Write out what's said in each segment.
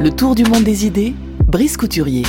Le tour du monde des idées, Brice Couturier.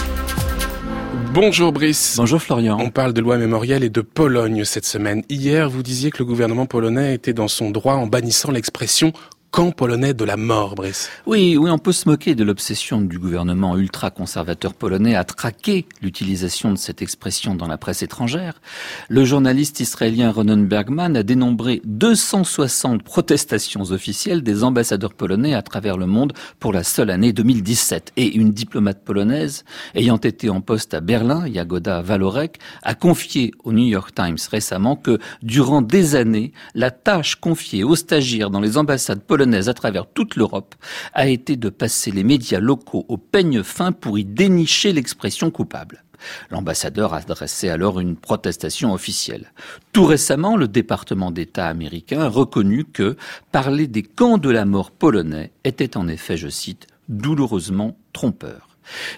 Bonjour Brice. Bonjour Florian. On parle de loi mémorielle et de Pologne cette semaine. Hier, vous disiez que le gouvernement polonais était dans son droit en bannissant l'expression camp polonais de la mort, Brice. Oui, oui, on peut se moquer de l'obsession du gouvernement ultra-conservateur polonais à traquer l'utilisation de cette expression dans la presse étrangère. Le journaliste israélien Ronan Bergman a dénombré 260 protestations officielles des ambassadeurs polonais à travers le monde pour la seule année 2017. Et une diplomate polonaise, ayant été en poste à Berlin, Jagoda Walorek, a confié au New York Times récemment que durant des années, la tâche confiée aux stagiaires dans les ambassades polonaises à travers toute l'Europe a été de passer les médias locaux au peigne fin pour y dénicher l'expression coupable. L'ambassadeur a adressé alors une protestation officielle. Tout récemment, le département d'État américain a reconnu que parler des camps de la mort polonais était en effet, je cite, douloureusement trompeur.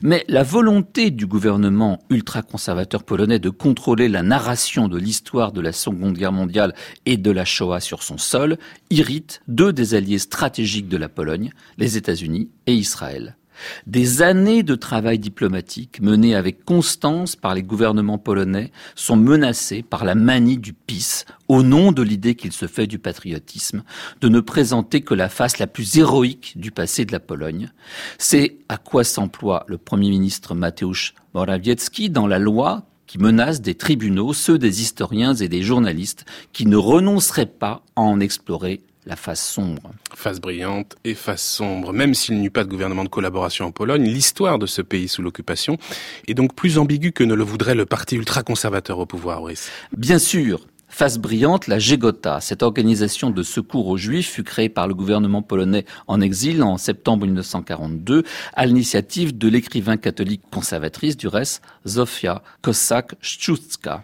Mais la volonté du gouvernement ultra-conservateur polonais de contrôler la narration de l'histoire de la Seconde Guerre mondiale et de la Shoah sur son sol irrite deux des alliés stratégiques de la Pologne, les États-Unis et Israël. Des années de travail diplomatique menées avec constance par les gouvernements polonais sont menacées par la manie du PIS, au nom de l'idée qu'il se fait du patriotisme, de ne présenter que la face la plus héroïque du passé de la Pologne. C'est à quoi s'emploie le Premier ministre Mateusz Morawiecki dans la loi qui menace des tribunaux, ceux des historiens et des journalistes qui ne renonceraient pas à en explorer la face sombre. Face brillante et face sombre. Même s'il n'y eut pas de gouvernement de collaboration en Pologne, l'histoire de ce pays sous l'occupation est donc plus ambiguë que ne le voudrait le parti ultra-conservateur au pouvoir, Brice. Bien sûr, Face brillante, la Gegota, cette organisation de secours aux Juifs, fut créée par le gouvernement polonais en exil en septembre 1942 à l'initiative de l'écrivain catholique conservatrice du reste, Zofia Kosak-Szczucka.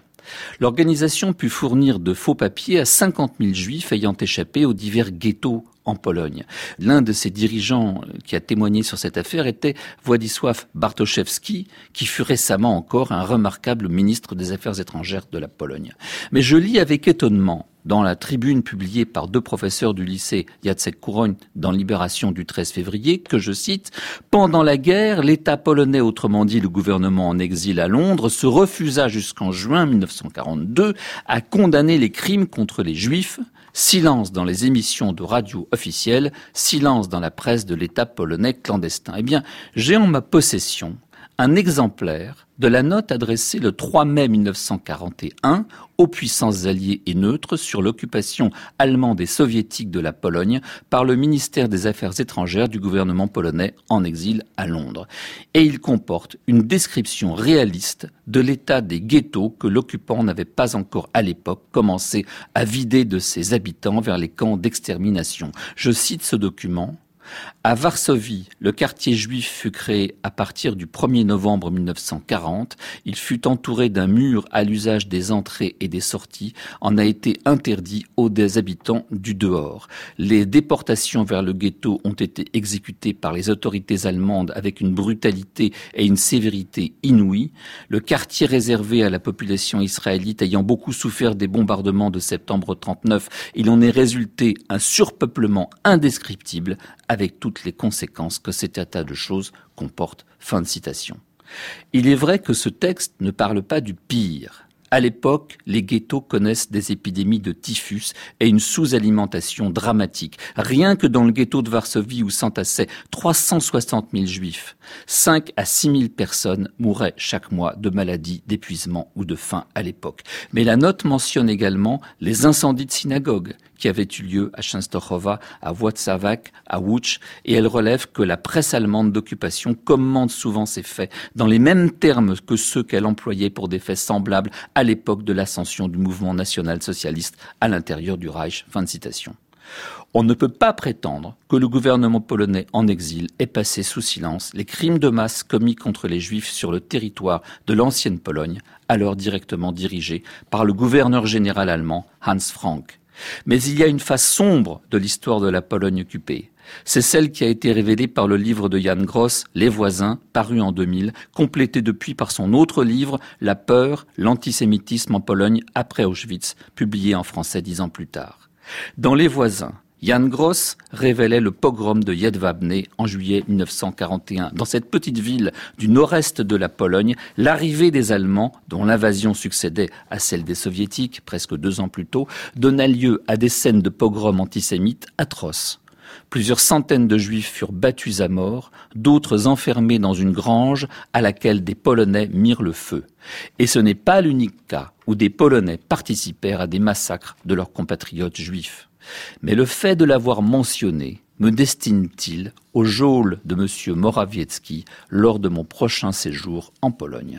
L'organisation put fournir de faux papiers à 50 000 juifs ayant échappé aux divers ghettos en Pologne. L'un de ses dirigeants qui a témoigné sur cette affaire était Władysław Bartoszewski, qui fut récemment encore un remarquable ministre des Affaires étrangères de la Pologne. Mais je lis avec étonnement dans la tribune publiée par deux professeurs du lycée Jacek Kuroń dans Libération du 13 février que je cite Pendant la guerre, l'État polonais, autrement dit le gouvernement en exil à Londres, se refusa jusqu'en juin 1942 à condamner les crimes contre les juifs. Silence dans les émissions de radio officielles, silence dans la presse de l'État polonais clandestin. Eh bien, j'ai en ma possession un exemplaire de la note adressée le 3 mai 1941 aux puissances alliées et neutres sur l'occupation allemande et soviétique de la Pologne par le ministère des Affaires étrangères du gouvernement polonais en exil à Londres. Et il comporte une description réaliste de l'état des ghettos que l'occupant n'avait pas encore à l'époque commencé à vider de ses habitants vers les camps d'extermination. Je cite ce document. À Varsovie, le quartier juif fut créé à partir du 1er novembre 1940. Il fut entouré d'un mur à l'usage des entrées et des sorties, en a été interdit aux des habitants du dehors. Les déportations vers le ghetto ont été exécutées par les autorités allemandes avec une brutalité et une sévérité inouïes. Le quartier réservé à la population israélite ayant beaucoup souffert des bombardements de septembre 39, il en est résulté un surpeuplement indescriptible avec toutes les conséquences que cet état de choses comporte. Fin de citation. Il est vrai que ce texte ne parle pas du pire, à l'époque, les ghettos connaissent des épidémies de typhus et une sous-alimentation dramatique. Rien que dans le ghetto de Varsovie où s'entassaient 360 000 juifs, 5 à 6 000 personnes mouraient chaque mois de maladies, d'épuisement ou de faim à l'époque. Mais la note mentionne également les incendies de synagogues qui avaient eu lieu à Częstochowa, à Włocławek, à Łódź, et elle relève que la presse allemande d'occupation commente souvent ces faits dans les mêmes termes que ceux qu'elle employait pour des faits semblables à l'époque de l'ascension du mouvement national socialiste à l'intérieur du Reich. On ne peut pas prétendre que le gouvernement polonais en exil ait passé sous silence les crimes de masse commis contre les juifs sur le territoire de l'ancienne Pologne, alors directement dirigé par le gouverneur général allemand Hans Frank. Mais il y a une face sombre de l'histoire de la Pologne occupée. C'est celle qui a été révélée par le livre de Jan Gross, Les voisins, paru en 2000, complété depuis par son autre livre, La peur, l'antisémitisme en Pologne après Auschwitz, publié en français dix ans plus tard. Dans Les voisins, Jan Gross révélait le pogrom de Jedwabne en juillet 1941. Dans cette petite ville du nord-est de la Pologne, l'arrivée des Allemands, dont l'invasion succédait à celle des Soviétiques presque deux ans plus tôt, donna lieu à des scènes de pogrom antisémites atroces. Plusieurs centaines de juifs furent battus à mort, d'autres enfermés dans une grange à laquelle des Polonais mirent le feu. Et ce n'est pas l'unique cas où des Polonais participèrent à des massacres de leurs compatriotes juifs. Mais le fait de l'avoir mentionné me destine-t-il au geôle de M. Morawiecki lors de mon prochain séjour en Pologne